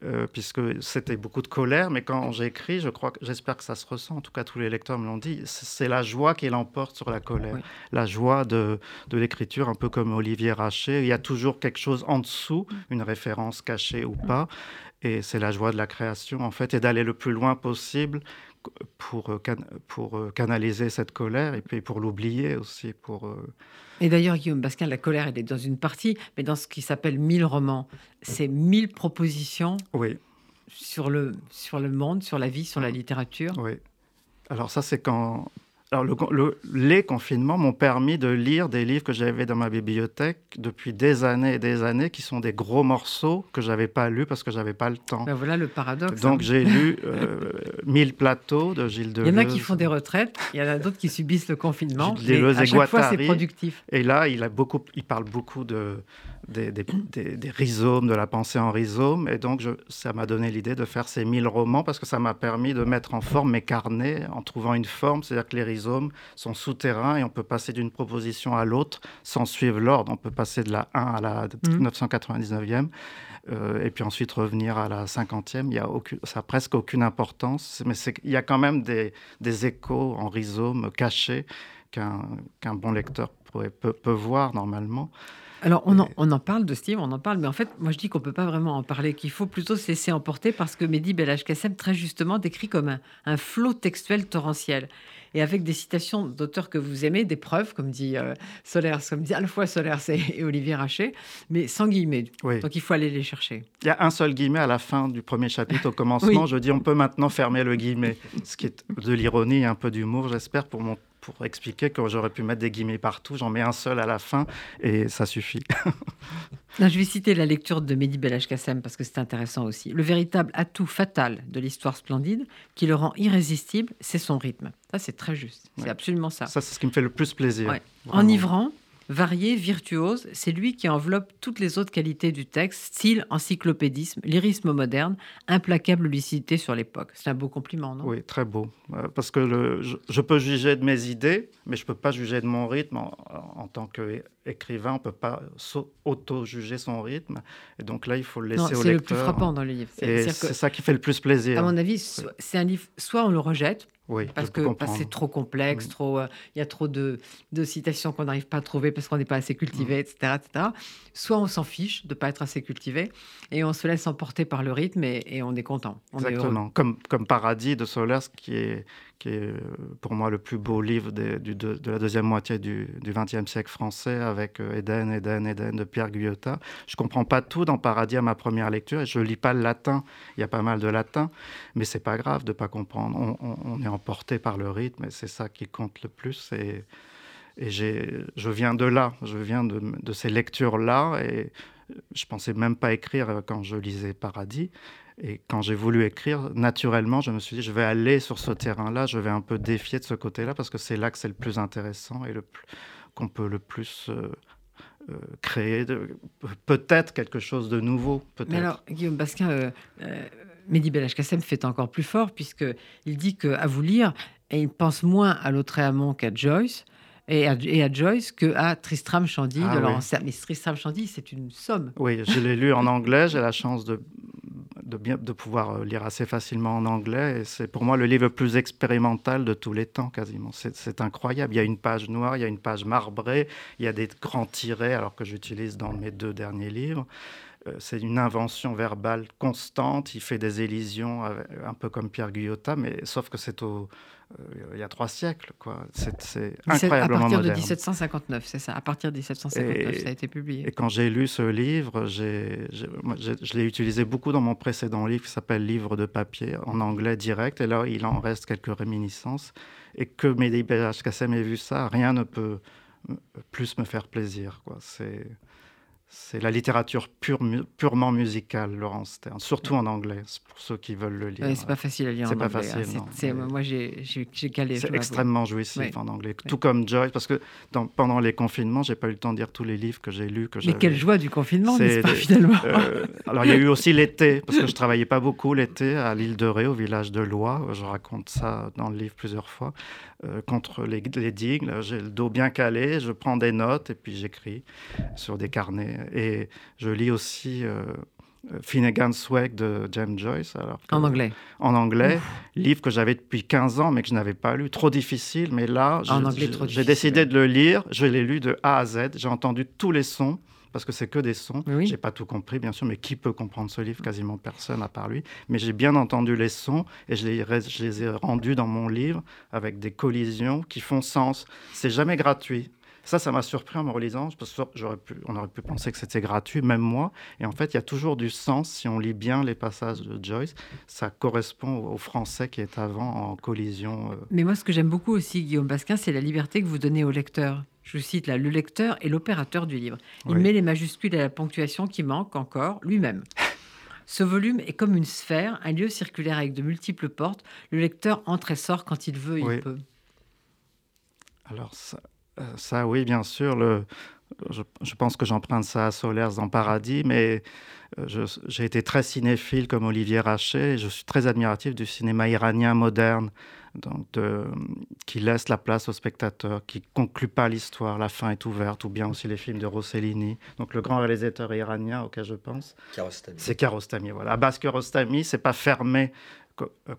Euh, puisque c'était beaucoup de colère, mais quand j'ai écrit, je crois, j'espère que ça se ressent, en tout cas tous les lecteurs me l'ont dit, c'est la joie qui l'emporte sur la colère, la joie de, de l'écriture, un peu comme Olivier Raché, il y a toujours quelque chose en dessous, mm. une référence cachée ou pas, et c'est la joie de la création en fait, et d'aller le plus loin possible pour, euh, pour euh, canaliser cette colère et puis pour l'oublier aussi. Pour, euh, Et d'ailleurs, Guillaume Basquin, la colère, elle est dans une partie, mais dans ce qui s'appelle mille romans. C'est mille propositions oui. sur, le, sur le monde, sur la vie, sur la littérature. Oui. Alors ça, c'est quand alors, le, les confinements m'ont permis de lire des livres que j'avais dans ma bibliothèque depuis des années et des années, qui sont des gros morceaux que j'avais pas lus parce que j'avais pas le temps. Ben voilà le paradoxe. Donc, hein. j'ai lu euh, Mille plateaux de Gilles Deleuze. Il y en a qui font des retraites, il y en a d'autres qui subissent le confinement. Gilles Deleuze et, à chaque fois, c'est productif. Et là, il, a beaucoup, il parle beaucoup de, des, des, rhizomes, de la pensée en rhizome. Et donc, je, ça m'a donné l'idée de faire ces mille romans parce que ça m'a permis de mettre en forme mes carnets en trouvant une forme. C'est-à-dire que les rhizomes sont souterrains et on peut passer d'une proposition à l'autre sans suivre l'ordre. On peut passer de la 1 à la 999e. Mmh. Euh, et puis ensuite revenir à la 50e, il y a aucune, ça n'a presque aucune importance, mais il y a quand même des, des échos en rhizome cachés qu'un bon lecteur peut, peut, voir normalement. Alors, on en, on en, parle de Steve, on en parle, mais en fait, moi je dis qu'on ne peut pas vraiment en parler, qu'il faut plutôt se laisser emporter parce que Mehdi Belhaj-Kassem, très justement, décrit comme un, un flot textuel torrentiel et avec des citations d'auteurs que vous aimez, des preuves, comme dit euh, Solers, comme dit à la fois Solers et, Olivier Raché, mais sans guillemets. Donc il faut aller les chercher. Il y a un seul guillemet à la fin du premier chapitre, au commencement. Je dis on peut maintenant fermer le guillemet, ce qui est de l'ironie et un peu d'humour, j'espère, pour mon pour expliquer que j'aurais pu mettre des guillemets partout. J'en mets un seul à la fin et ça suffit. je vais citer la lecture de Mehdi Belhaj Kassem parce que c'est intéressant aussi. Le véritable atout fatal de l'histoire splendide qui le rend irrésistible, c'est son rythme. Ça, c'est très juste. C'est absolument ça. Ça, c'est ce qui me fait le plus plaisir. Enivrant, varié, virtuose, c'est lui qui enveloppe toutes les autres qualités du texte, style, encyclopédisme, lyrisme moderne, implacable lucidité sur l'époque. C'est un beau compliment, non? Oui, très beau. Euh, parce que le, je, peux juger de mes idées, mais je ne peux pas juger de mon rythme. En, tant qu'écrivain, on ne peut pas auto-juger son rythme. Et donc là, il faut le laisser au lecteur. C'est le plus frappant dans le livre. C'est ça qui fait le plus plaisir. À mon avis, c'est un livre, soit on le rejette, parce que c'est trop complexe, trop, euh, il y a trop de, de citations qu'on n'arrive pas à trouver parce qu'on n'est pas assez cultivé, etc., mm. etc. Soit on s'en fiche de ne pas être assez cultivé et on se laisse emporter par le rythme et, on est content. Exactement. comme, comme Paradis de Solers, qui est, qui est euh, pour moi le plus beau livre de, la deuxième moitié du XXe siècle français, avec euh, Éden, Éden, Éden de Pierre Guyotat. Je comprends pas tout dans Paradis à ma première lecture et je lis pas le latin. Il y a pas mal de latin, mais c'est pas grave de pas comprendre. On, est emporté par le rythme et c'est ça qui compte le plus. Et, je viens de là, je viens de, de ces lectures-là et je pensais même pas écrire quand je lisais Paradis. Et quand j'ai voulu écrire, naturellement, je me suis dit, je vais aller sur ce terrain-là, je vais un peu défier de ce côté-là, parce que c'est là que c'est le plus intéressant et qu'on peut le plus euh, euh, créer, peut-être quelque chose de nouveau. Mais alors, Guillaume Basquin, euh, euh Mehdi Belhachkassem fait encore plus fort, puisqu'il dit qu'à vous lire, il pense moins à Lautréamont qu'à Joyce, et à, et à Joyce qu'à Tristram Shandy ah de Laurent Mais Tristram Shandy, c'est une somme. Oui, je l'ai lu en anglais. J'ai la chance de de, pouvoir euh, lire assez facilement en anglais. C'est pour moi le livre le plus expérimental de tous les temps, quasiment. C'est incroyable. Il y a une page noire, il y a une page marbrée, il y a des grands tirets, alors que j'utilise dans mes deux derniers livres. Euh, c'est une invention verbale constante. Il fait des élisions, un peu comme Pierre Guyotat, mais sauf que c'est au, il y a trois siècles. Quoi. C'est, incroyablement À partir de 1759, c'est ça. À partir de 1759, ça a été publié. Et quand j'ai lu ce livre, j'ai, je l'ai utilisé beaucoup dans mon précédent livre qui s'appelle Livre de papier, en anglais direct. Et là, il en reste quelques réminiscences. Et que Mehdi Kassem ait vu ça, rien ne peut plus me faire plaisir. Quoi. C'est c'est la littérature purement musicale, Laurence Stern, surtout en anglais, pour ceux qui veulent le lire. c'est pas facile à lire en anglais. Facile. Hein, moi, j'ai calé. C'est extrêmement jouissif en anglais, tout comme Joyce, parce que pendant les confinements, j'ai pas eu le temps de lire tous les livres que j'ai lus. Que Mais quelle joie du confinement, n'est-ce pas, finalement euh, Alors, il y a eu aussi l'été, parce que je travaillais pas beaucoup l'été à l'île de Ré, au village de Loire. Je raconte ça dans le livre plusieurs fois. Euh, contre les, les digues. J'ai le dos bien calé, je prends des notes et puis j'écris sur des carnets. Et je lis aussi euh, Finnegan's Wake de James Joyce. Alors en anglais En anglais, livre que j'avais depuis 15 ans mais que je n'avais pas lu. Trop difficile, mais là, j'ai décidé de le lire. Je l'ai lu de A à Z. J'ai entendu tous les sons parce que c'est que des sons. Je J'ai pas tout compris, bien sûr, mais qui peut comprendre ce livre? Quasiment personne à part lui. Mais j'ai bien entendu les sons et je les, je les ai rendus dans mon livre avec des collisions qui font sens. C'est jamais gratuit. Ça, ça m'a surpris en me relisant, parce pu, on aurait pu penser que c'était gratuit, même moi. Et en fait, il y a toujours du sens si on lit bien les passages de Joyce. Ça correspond au français qui est avant en collision. Euh. Mais moi, ce que j'aime beaucoup aussi, Guillaume Basquin, c'est la liberté que vous donnez au lecteur je cite là, le lecteur est l'opérateur du livre. Il met les majuscules à la ponctuation qui manque encore lui-même. Ce volume est comme une sphère, un lieu circulaire avec de multiples portes. Le lecteur entre et sort quand il veut, il peut. Alors euh, ça, oui, bien sûr. Le, je, pense que j'emprunte ça à Solers dans Paradis, mais euh, j'ai été très cinéphile comme Olivier Rachet. Et je suis très admiratif du cinéma iranien moderne donc qui laisse la place au spectateur, qui conclut pas l'histoire, la fin est ouverte, ou bien aussi les films de Rossellini. Donc le grand réalisateur iranien auquel je pense, c'est Kiarostami. Voilà. Abbas Kiarostami, c'est pas fermé euh,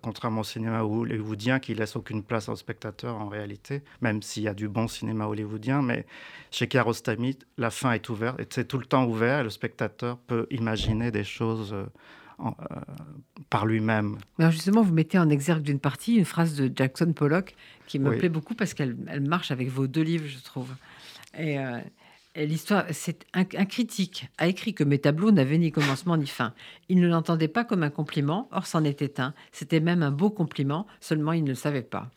contrairement au cinéma hollywoodien qui laisse aucune place au spectateur en réalité, même s'il y a du bon cinéma hollywoodien. Mais chez Kiarostami, la fin est ouverte, et c'est tout le temps ouvert, et le spectateur peut imaginer des choses euh, euh, par lui-même. justement, vous mettez en exergue d'une partie une phrase de Jackson Pollock qui me plaît beaucoup parce qu'elle elle marche avec vos deux livres, je trouve. Et, euh, l'histoire, c'est un, critique a écrit que mes tableaux n'avaient ni commencement ni fin. Il ne l'entendait pas comme un compliment, or c'en était un. C'était même un beau compliment, seulement il ne le savait pas.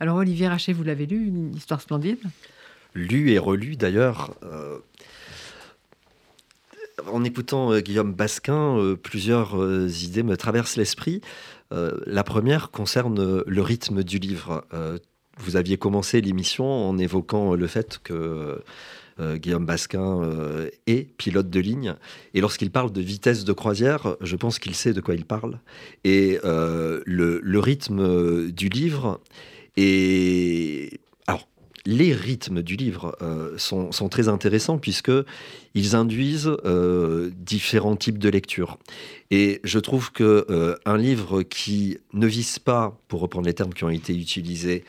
Alors Olivier Rachet, vous l'avez lu, une histoire splendide? Lu et relu d'ailleurs. Euh, en écoutant euh, Guillaume Basquin, euh, plusieurs idées me traversent l'esprit. la première concerne le rythme du livre. vous aviez commencé l'émission en évoquant le fait que Guillaume Basquin euh, est pilote de ligne. Et lorsqu'il parle de vitesse de croisière, je pense qu'il sait de quoi il parle. Et euh, le, rythme du livre est... Les rythmes du livre sont, très intéressants puisque ils induisent différents types de lecture. Et je trouve que un livre qui ne vise pas, pour reprendre les termes qui ont été utilisés,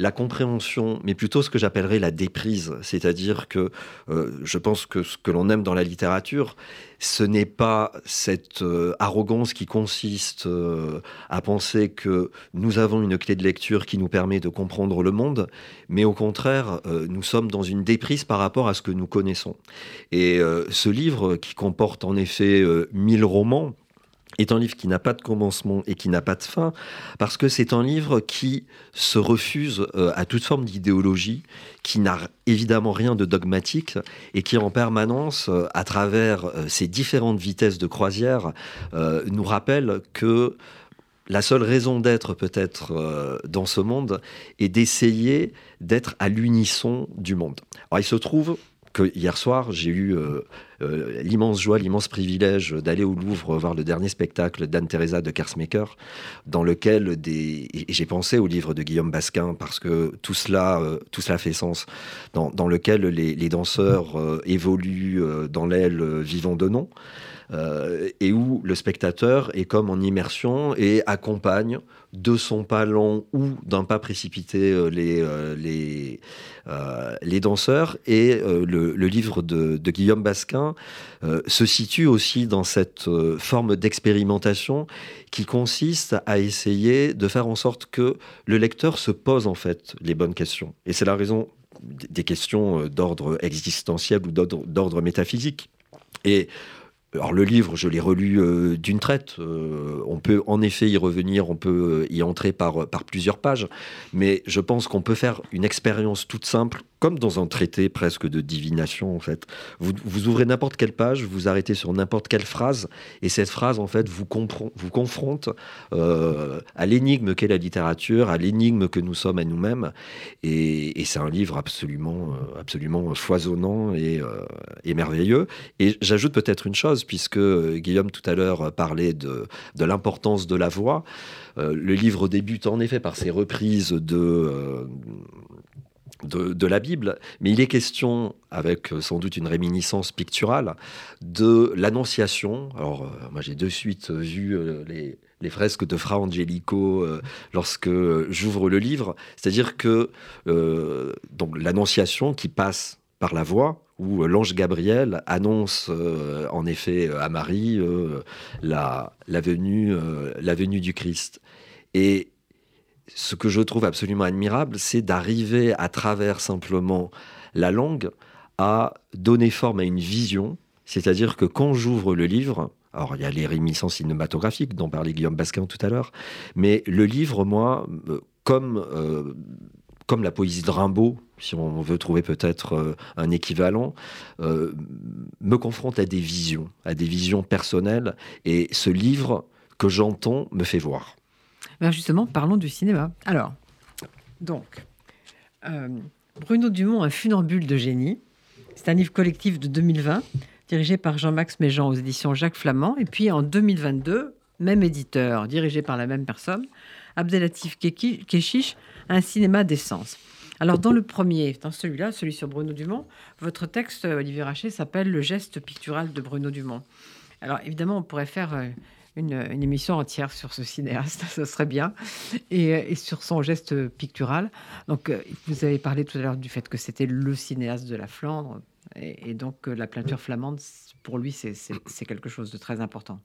la compréhension, mais plutôt ce que j'appellerais la déprise. C'est-à-dire que euh, je pense que ce que l'on aime dans la littérature, ce n'est pas cette euh, arrogance qui consiste euh, à penser que nous avons une clé de lecture qui nous permet de comprendre le monde, mais au contraire, nous sommes dans une déprise par rapport à ce que nous connaissons. Et ce livre, qui comporte en effet mille romans, est un livre qui n'a pas de commencement et qui n'a pas de fin, parce que c'est un livre qui se refuse euh, à toute forme d'idéologie, qui n'a évidemment rien de dogmatique, et qui en permanence, euh, à travers euh, ces différentes vitesses de croisière, nous rappelle que la seule raison d'être peut-être dans ce monde est d'essayer d'être à l'unisson du monde. Alors il se trouve que hier soir, j'ai eu euh, euh, l'immense joie, l'immense privilège d'aller au Louvre voir le dernier spectacle d'Anne-Theresa de Kersmaker, dans lequel des... j'ai pensé au livre de Guillaume Basquin, parce que tout cela, euh, tout cela fait sens, dans, lequel les danseurs évoluent dans l'aile vivant de nom, et où le spectateur est comme en immersion et accompagne de son pas lent ou d'un pas précipité euh, les, euh, les, euh, les danseurs. Et le, livre de, Guillaume Basquin se situe aussi dans cette forme d'expérimentation qui consiste à essayer de faire en sorte que le lecteur se pose en fait les bonnes questions. Et c'est la raison des questions d'ordre existentiel ou d'ordre métaphysique. Et alors le livre, je l'ai relu euh, d'une traite. Euh, on peut en effet y revenir, on peut y entrer par, par plusieurs pages, mais je pense qu'on peut faire une expérience toute simple comme dans un traité presque de divination en fait. Vous, ouvrez n'importe quelle page, vous arrêtez sur n'importe quelle phrase, et cette phrase en fait vous, vous confronte euh, à l'énigme qu'est la littérature, à l'énigme que nous sommes à nous-mêmes, et, c'est un livre absolument, euh, absolument foisonnant euh, et merveilleux. Et j'ajoute peut-être une chose, puisque Guillaume tout à l'heure parlait de, de l'importance de la voix. le livre débute en effet par ses reprises de de, la Bible, mais il est question, avec euh, sans doute une réminiscence picturale, de l'Annonciation. Alors, euh, moi j'ai de suite vu euh, les, fresques de Fra Angelico lorsque j'ouvre le livre, c'est-à-dire que donc l'Annonciation qui passe par la voix, où l'ange Gabriel annonce en effet à Marie la, venue, du Christ. Et ce que je trouve absolument admirable, c'est d'arriver à travers simplement la langue à donner forme à une vision. C'est-à-dire que quand j'ouvre le livre, alors il y a les réminiscences cinématographiques dont parlait Guillaume Basquin tout à l'heure, mais le livre, moi, euh, comme, euh, comme la poésie de Rimbaud, si on veut trouver peut-être euh, un équivalent, me confronte à des visions, à des visions personnelles, et ce livre que j'entends me fait voir. Ben, justement, parlons du cinéma. Alors, donc, euh, Bruno Dumont, un funambule de génie. C'est un livre collectif de 2020, dirigé par Jean-Max Méjean aux éditions Jacques Flamand. Et puis en 2022, même éditeur, dirigé par la même personne, Abdelatif Keshish, un cinéma d'essence. Alors, dans le premier, dans celui-là, celui sur Bruno Dumont, votre texte, Olivier Rachet, s'appelle Le geste pictural de Bruno Dumont. Alors, évidemment, on pourrait faire euh, une, émission entière sur ce cinéaste, ce serait bien, et, sur son geste pictural. Donc, euh, vous avez parlé tout à l'heure du fait que c'était le cinéaste de la Flandre, et, donc la peinture flamande, pour lui, c'est quelque chose de très important.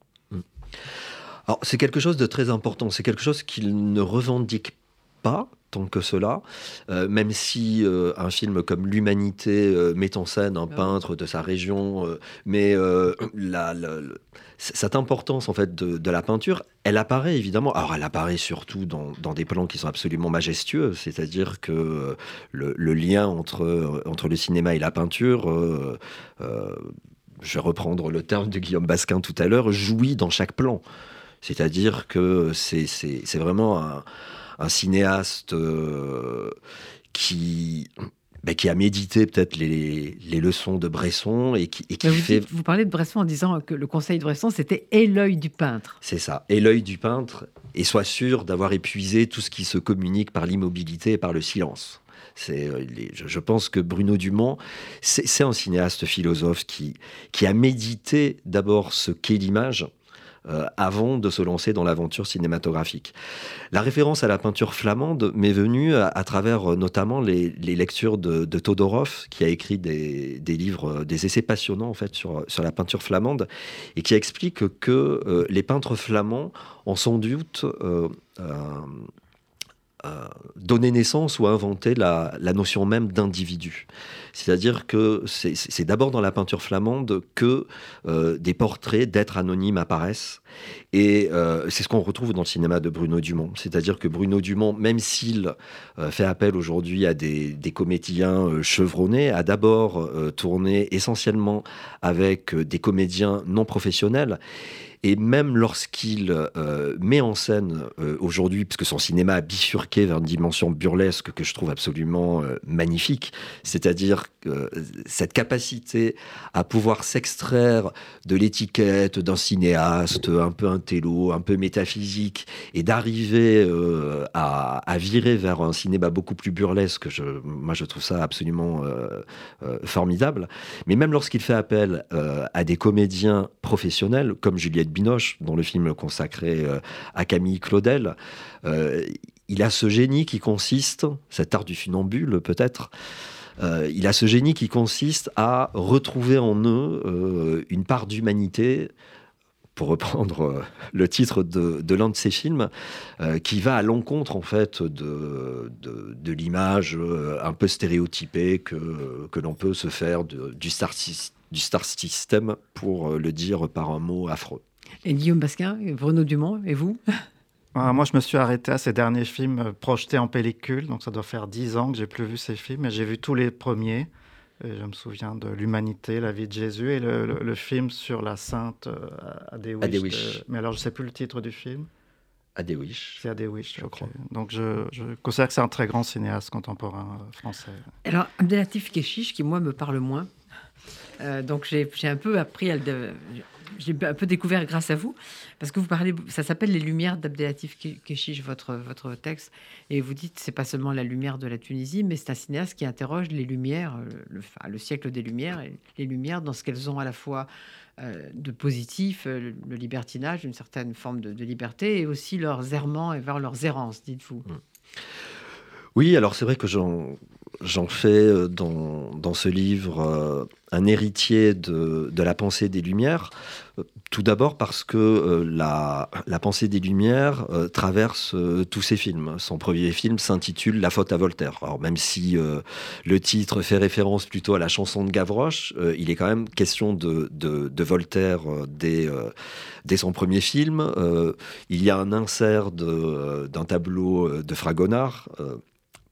C'est quelque chose de très important, c'est quelque chose qu'il ne revendique pas tant que cela, euh, même si euh, un film comme L'Humanité met en scène un ah peintre de sa région, mais la, cette importance en fait de, la peinture, elle apparaît évidemment. Alors elle apparaît surtout dans, des plans qui sont absolument majestueux, c'est-à-dire que euh, le, lien entre, euh, entre le cinéma et la peinture, euh, je vais reprendre le terme de Guillaume Basquin tout à l'heure, jouit dans chaque plan. C'est-à-dire que c'est vraiment un, un cinéaste qui bah, qui a médité peut-être les, leçons de Bresson et qui, vous, fait... vous parlez de Bresson en disant que le conseil de Bresson, c'était « et l'œil du peintre ». C'est ça, et l'œil du peintre, et sois sûr d'avoir épuisé tout ce qui se communique par l'immobilité et par le silence. C'est, euh, je pense que Bruno Dumont, c'est un cinéaste philosophe qui, qui a médité d'abord ce qu'est l'image, euh, avant de se lancer dans l'aventure cinématographique. La référence à la peinture flamande m'est venue à, travers euh, notamment les, lectures de, Todorov, qui a écrit des, livres, euh, des essais passionnants en fait sur, sur la peinture flamande, et qui explique que les peintres flamands ont sans doute donné naissance ou inventé la, notion même d'individu. C'est-à-dire que c'est d'abord dans la peinture flamande que euh, des portraits d'êtres anonymes apparaissent. Et euh, c'est ce qu'on retrouve dans le cinéma de Bruno Dumont. C'est-à-dire que Bruno Dumont, même s'il euh, fait appel aujourd'hui à des, des comédiens chevronnés, a d'abord tourné essentiellement avec des comédiens non professionnels. Et même lorsqu'il euh, met en scène euh, aujourd'hui, puisque son cinéma a bifurqué vers une dimension burlesque que je trouve absolument euh, magnifique, c'est-à-dire cette capacité à pouvoir s'extraire de l'étiquette d'un cinéaste un peu intello, un peu métaphysique, et d'arriver à, virer vers un cinéma beaucoup plus burlesque, je, moi je trouve ça absolument formidable. Mais même lorsqu'il fait appel à des comédiens professionnels, comme Juliette Binoche, dans le film consacré euh, à Camille Claudel. Euh, il a ce génie qui consiste, cet art du funambule peut-être, euh, il a ce génie qui consiste à retrouver en eux une part d'humanité, pour reprendre le titre de, l'un de ses films, qui va à l'encontre en fait de, l'image un peu stéréotypée que, que l'on peut se faire du, star, du star system, pour le dire par un mot affreux. Et Guillaume Basquin, Bruno Dumont, et vous ah, moi, je me suis arrêté à ces derniers films euh, projetés en pellicule, donc ça doit faire dix ans que j'ai plus vu ces films, mais j'ai vu tous les premiers. je me souviens de l'humanité, la vie de Jésus, et le, film sur la sainte euh, Adéwish. mais alors, je ne sais plus le titre du film. Adéwish. C'est Adéwish, je crois. Donc, je, je, considère que c'est un très grand cinéaste contemporain euh, français. Alors, Abdelatif Keshish, qui moi me parle moins. donc, j'ai un peu appris à le j'ai un peu découvert grâce à vous, parce que vous parlez, ça s'appelle Les Lumières d'Abdelatif Keshish, votre, votre texte, et vous dites c'est pas seulement la lumière de la Tunisie, mais c'est un cinéaste qui interroge les Lumières, le, le siècle des Lumières, et les Lumières dans ce qu'elles ont à la fois euh, de positif, euh, le, libertinage, une certaine forme de, liberté, et aussi leurs errements et vers leurs errances, dites-vous. Mmh. Oui, alors c'est vrai que j'en j'en fais euh, dans, dans, ce livre euh, un héritier de, de, la pensée des Lumières. Euh, tout d'abord parce que la, la, pensée des Lumières traverse tous ses films. Son premier film s'intitule La faute à Voltaire. Alors même si le titre fait référence plutôt à la chanson de Gavroche, il est quand même question de, de, de Voltaire dès, dès, son premier film. il y a un insert d'un tableau de Fragonard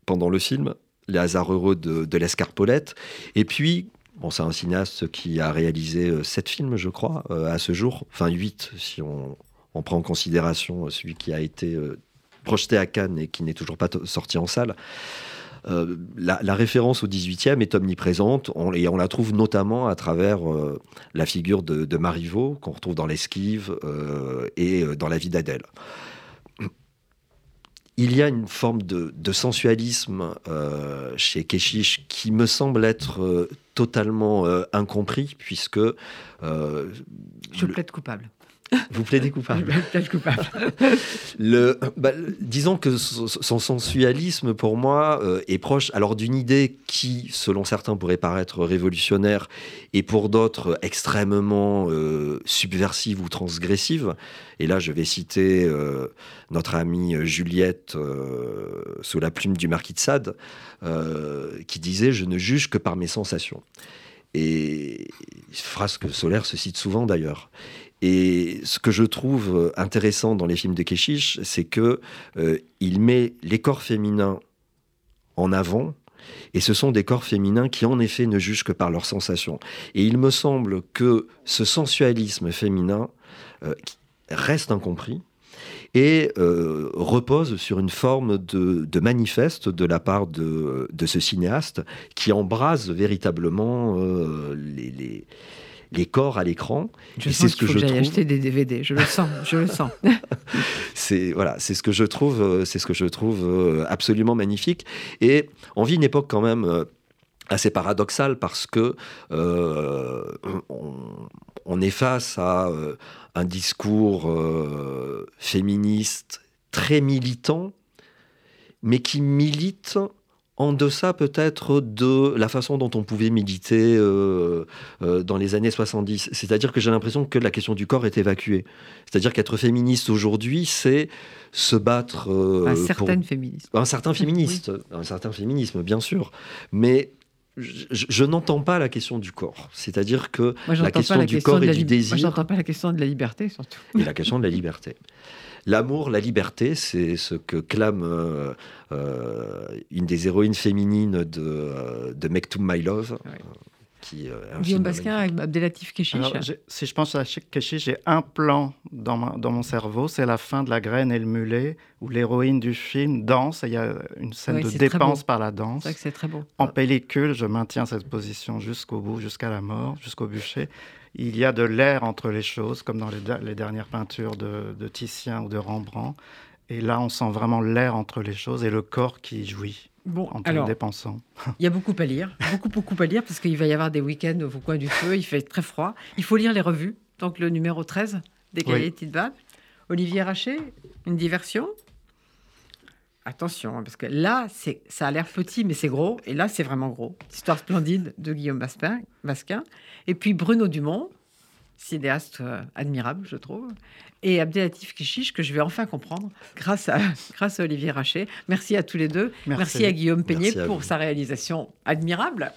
pendant le film hasards heureux de, l'escarpolette. Et puis, bon, c'est un cinéaste qui a réalisé euh, sept films, je crois, euh, à ce jour. Enfin, huit, si on, prend en considération euh, celui qui a été projeté à Cannes et qui n'est toujours pas sorti en salle. la, référence au 18e est omniprésente et on la trouve notamment à travers la figure de, de Marivaux qu'on retrouve dans l'Esquive et dans La vie d'Adèle il y a une forme de, sensualisme euh, chez Keshish qui me semble être euh, totalement euh, incompris, puisque... Je plaide coupable. Vous plaidez coupable. Le, bah, disons que son sensualisme, pour moi, est proche alors d'une idée qui, selon certains, pourrait paraître révolutionnaire et pour d'autres extrêmement subversive ou transgressive. Et là, je vais citer notre amie euh, Juliette, euh, sous la plume du marquis de Sade, euh, qui disait Je ne juge que par mes sensations. Et phrase que Solaire se cite souvent d'ailleurs. Et ce que je trouve intéressant dans les films de Keshish, c'est que il met les corps féminins en avant, et ce sont des corps féminins qui, en effet, ne jugent que par leurs sensations. Et il me semble que ce sensualisme féminin reste incompris et euh, repose sur une forme de, manifeste de la part de, ce cinéaste qui embrase véritablement euh, les, les, corps à l'écran. Je c'est ce que, je trouve. acheter des DVD. Je le sens. Je le sens. c'est voilà, c'est ce que je trouve, euh, c'est ce que je trouve euh, absolument magnifique. Et on vit une époque quand même assez paradoxale parce que euh, on, on, est face à euh, un discours euh, féministe très militant, mais qui milite en deçà peut-être de la façon dont on pouvait militer euh, euh, dans les années 70. C'est-à-dire que j'ai l'impression que la question du corps est évacuée. C'est-à-dire qu'être féministe aujourd'hui, c'est se battre... Euh, un certain féminisme. Un certain féministe, un certain féminisme, bien sûr. Mais je, n'entends pas la question du corps. C'est-à-dire que la question du corps et du désir. Moi, je n'entends pas la question de la liberté, surtout. Et la question de la liberté. L'amour, la liberté, c'est ce que clame euh, euh, une des héroïnes féminines de, euh, de Make to My Love. Guillaume Basquin avec Abdelatif Keshish. si je pense à Keshish, j'ai un plan dans, dans mon cerveau, c'est la fin de La graine et le mulet, où l'héroïne du film danse, et il y a une scène de dépense par la danse. C'est très beau. En pellicule, je maintiens cette position jusqu'au bout, jusqu'à la mort, jusqu'au bûcher. Il y a de l'air entre les choses, comme dans les, dernières peintures de, de Titien ou de Rembrandt. Et là, on sent vraiment l'air entre les choses et le corps qui jouit. Bon, en alors, dépensant. Il y a beaucoup à lire, beaucoup, beaucoup à lire, parce qu'il va y avoir des week-ends au coin du feu, il fait très froid. Il faut lire les revues, donc le numéro 13 des cahiers oui. Olivier Raché, une diversion? Attention, hein, parce que là, ça a l'air petit, mais c'est gros. Et là, c'est vraiment gros. Histoire splendide de Guillaume Basquin. Et puis Bruno Dumont, cinéaste euh, admirable, je trouve. Et Abdelatif Kishish, que je vais enfin comprendre grâce à, grâce à Olivier Rachet. Merci à tous les deux. Merci, à Guillaume Peignet pour sa réalisation admirable.